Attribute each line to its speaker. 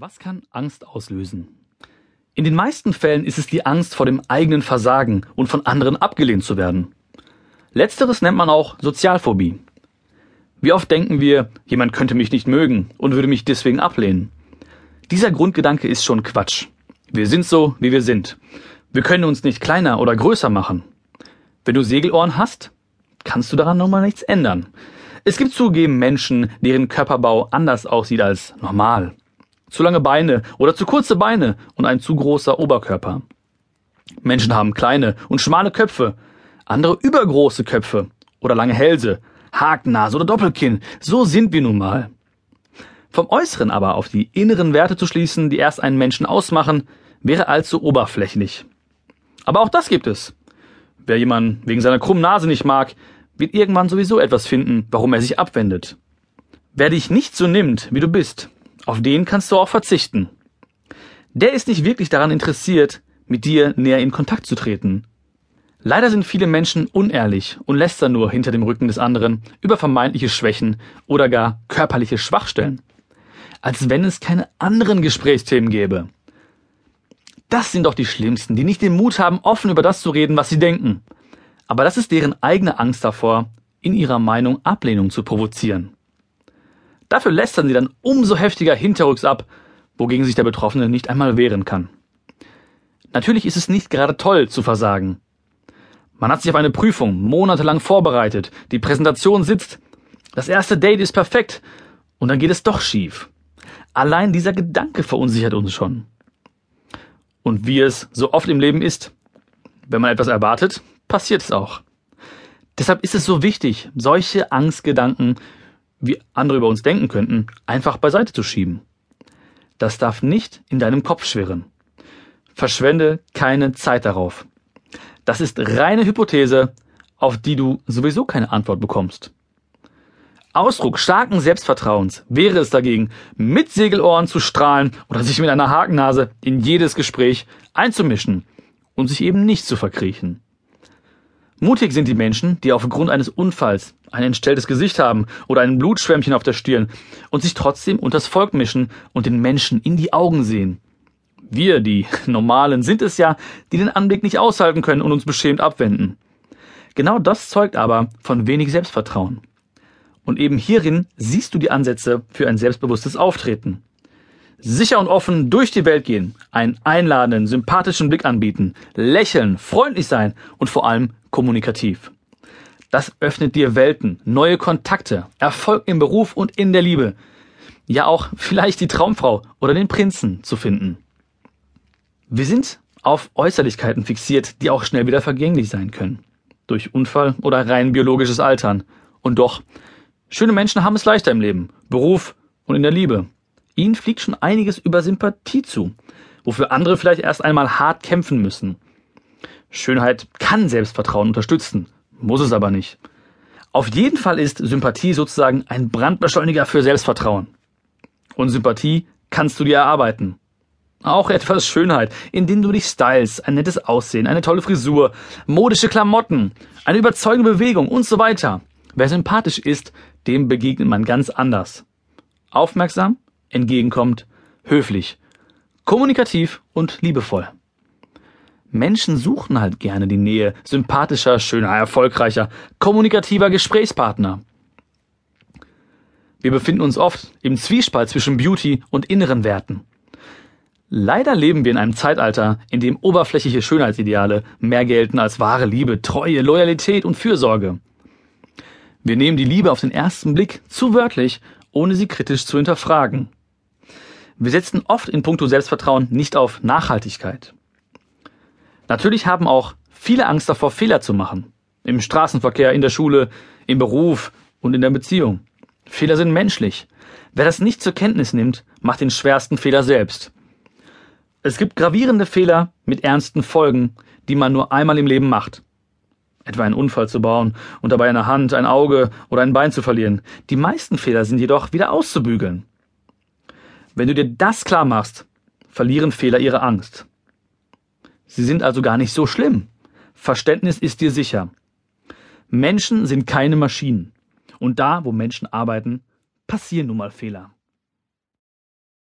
Speaker 1: Was kann Angst auslösen? In den meisten Fällen ist es die Angst vor dem eigenen Versagen und von anderen abgelehnt zu werden. Letzteres nennt man auch Sozialphobie. Wie oft denken wir, jemand könnte mich nicht mögen und würde mich deswegen ablehnen. Dieser Grundgedanke ist schon Quatsch. Wir sind so, wie wir sind. Wir können uns nicht kleiner oder größer machen. Wenn du Segelohren hast, kannst du daran nochmal nichts ändern. Es gibt zugegeben Menschen, deren Körperbau anders aussieht als normal zu lange Beine oder zu kurze Beine und ein zu großer Oberkörper. Menschen haben kleine und schmale Köpfe, andere übergroße Köpfe oder lange Hälse, Hakennase oder Doppelkinn. So sind wir nun mal. Vom Äußeren aber auf die inneren Werte zu schließen, die erst einen Menschen ausmachen, wäre allzu oberflächlich. Aber auch das gibt es. Wer jemanden wegen seiner krummen Nase nicht mag, wird irgendwann sowieso etwas finden, warum er sich abwendet. Wer dich nicht so nimmt, wie du bist, auf den kannst du auch verzichten. Der ist nicht wirklich daran interessiert, mit dir näher in Kontakt zu treten. Leider sind viele Menschen unehrlich und lästern nur hinter dem Rücken des anderen über vermeintliche Schwächen oder gar körperliche Schwachstellen. Als wenn es keine anderen Gesprächsthemen gäbe. Das sind doch die Schlimmsten, die nicht den Mut haben, offen über das zu reden, was sie denken. Aber das ist deren eigene Angst davor, in ihrer Meinung Ablehnung zu provozieren. Dafür lästern sie dann umso heftiger hinterrücks ab, wogegen sich der Betroffene nicht einmal wehren kann. Natürlich ist es nicht gerade toll zu versagen. Man hat sich auf eine Prüfung monatelang vorbereitet, die Präsentation sitzt, das erste Date ist perfekt und dann geht es doch schief. Allein dieser Gedanke verunsichert uns schon. Und wie es so oft im Leben ist, wenn man etwas erwartet, passiert es auch. Deshalb ist es so wichtig, solche Angstgedanken wie andere über uns denken könnten, einfach beiseite zu schieben. Das darf nicht in deinem Kopf schwirren. Verschwende keine Zeit darauf. Das ist reine Hypothese, auf die du sowieso keine Antwort bekommst. Ausdruck starken Selbstvertrauens wäre es dagegen, mit Segelohren zu strahlen oder sich mit einer Hakennase in jedes Gespräch einzumischen und sich eben nicht zu verkriechen. Mutig sind die Menschen, die aufgrund eines Unfalls ein entstelltes Gesicht haben oder ein Blutschwämmchen auf der Stirn und sich trotzdem unters Volk mischen und den Menschen in die Augen sehen. Wir, die Normalen, sind es ja, die den Anblick nicht aushalten können und uns beschämt abwenden. Genau das zeugt aber von wenig Selbstvertrauen. Und eben hierin siehst du die Ansätze für ein selbstbewusstes Auftreten. Sicher und offen durch die Welt gehen, einen einladenden, sympathischen Blick anbieten, lächeln, freundlich sein und vor allem kommunikativ. Das öffnet dir Welten, neue Kontakte, Erfolg im Beruf und in der Liebe. Ja auch vielleicht die Traumfrau oder den Prinzen zu finden. Wir sind auf Äußerlichkeiten fixiert, die auch schnell wieder vergänglich sein können. Durch Unfall oder rein biologisches Altern. Und doch, schöne Menschen haben es leichter im Leben, Beruf und in der Liebe. Ihnen fliegt schon einiges über Sympathie zu, wofür andere vielleicht erst einmal hart kämpfen müssen. Schönheit kann Selbstvertrauen unterstützen, muss es aber nicht. Auf jeden Fall ist Sympathie sozusagen ein Brandbeschleuniger für Selbstvertrauen. Und Sympathie kannst du dir erarbeiten. Auch etwas Schönheit, indem du dich stylst, ein nettes Aussehen, eine tolle Frisur, modische Klamotten, eine überzeugende Bewegung und so weiter. Wer sympathisch ist, dem begegnet man ganz anders. Aufmerksam, entgegenkommt, höflich, kommunikativ und liebevoll. Menschen suchen halt gerne die Nähe sympathischer, schöner, erfolgreicher, kommunikativer Gesprächspartner. Wir befinden uns oft im Zwiespalt zwischen Beauty und inneren Werten. Leider leben wir in einem Zeitalter, in dem oberflächliche Schönheitsideale mehr gelten als wahre Liebe, Treue, Loyalität und Fürsorge. Wir nehmen die Liebe auf den ersten Blick zu wörtlich, ohne sie kritisch zu hinterfragen. Wir setzen oft in puncto Selbstvertrauen nicht auf Nachhaltigkeit. Natürlich haben auch viele Angst davor, Fehler zu machen. Im Straßenverkehr, in der Schule, im Beruf und in der Beziehung. Fehler sind menschlich. Wer das nicht zur Kenntnis nimmt, macht den schwersten Fehler selbst. Es gibt gravierende Fehler mit ernsten Folgen, die man nur einmal im Leben macht. Etwa einen Unfall zu bauen und dabei eine Hand, ein Auge oder ein Bein zu verlieren. Die meisten Fehler sind jedoch wieder auszubügeln. Wenn du dir das klar machst, verlieren Fehler ihre Angst. Sie sind also gar nicht so schlimm. Verständnis ist dir sicher. Menschen sind keine Maschinen. Und da, wo Menschen arbeiten, passieren nun mal Fehler.